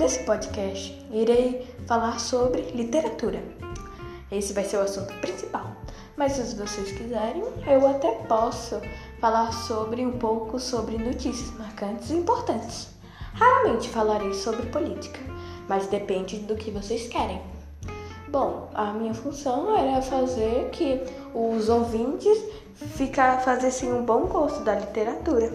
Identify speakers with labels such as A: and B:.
A: Nesse podcast, irei falar sobre literatura. Esse vai ser o assunto principal. Mas se vocês quiserem, eu até posso falar sobre um pouco sobre notícias marcantes e importantes. Raramente falarei sobre política, mas depende do que vocês querem. Bom, a minha função era fazer que os ouvintes ficar, fazessem um bom gosto da literatura.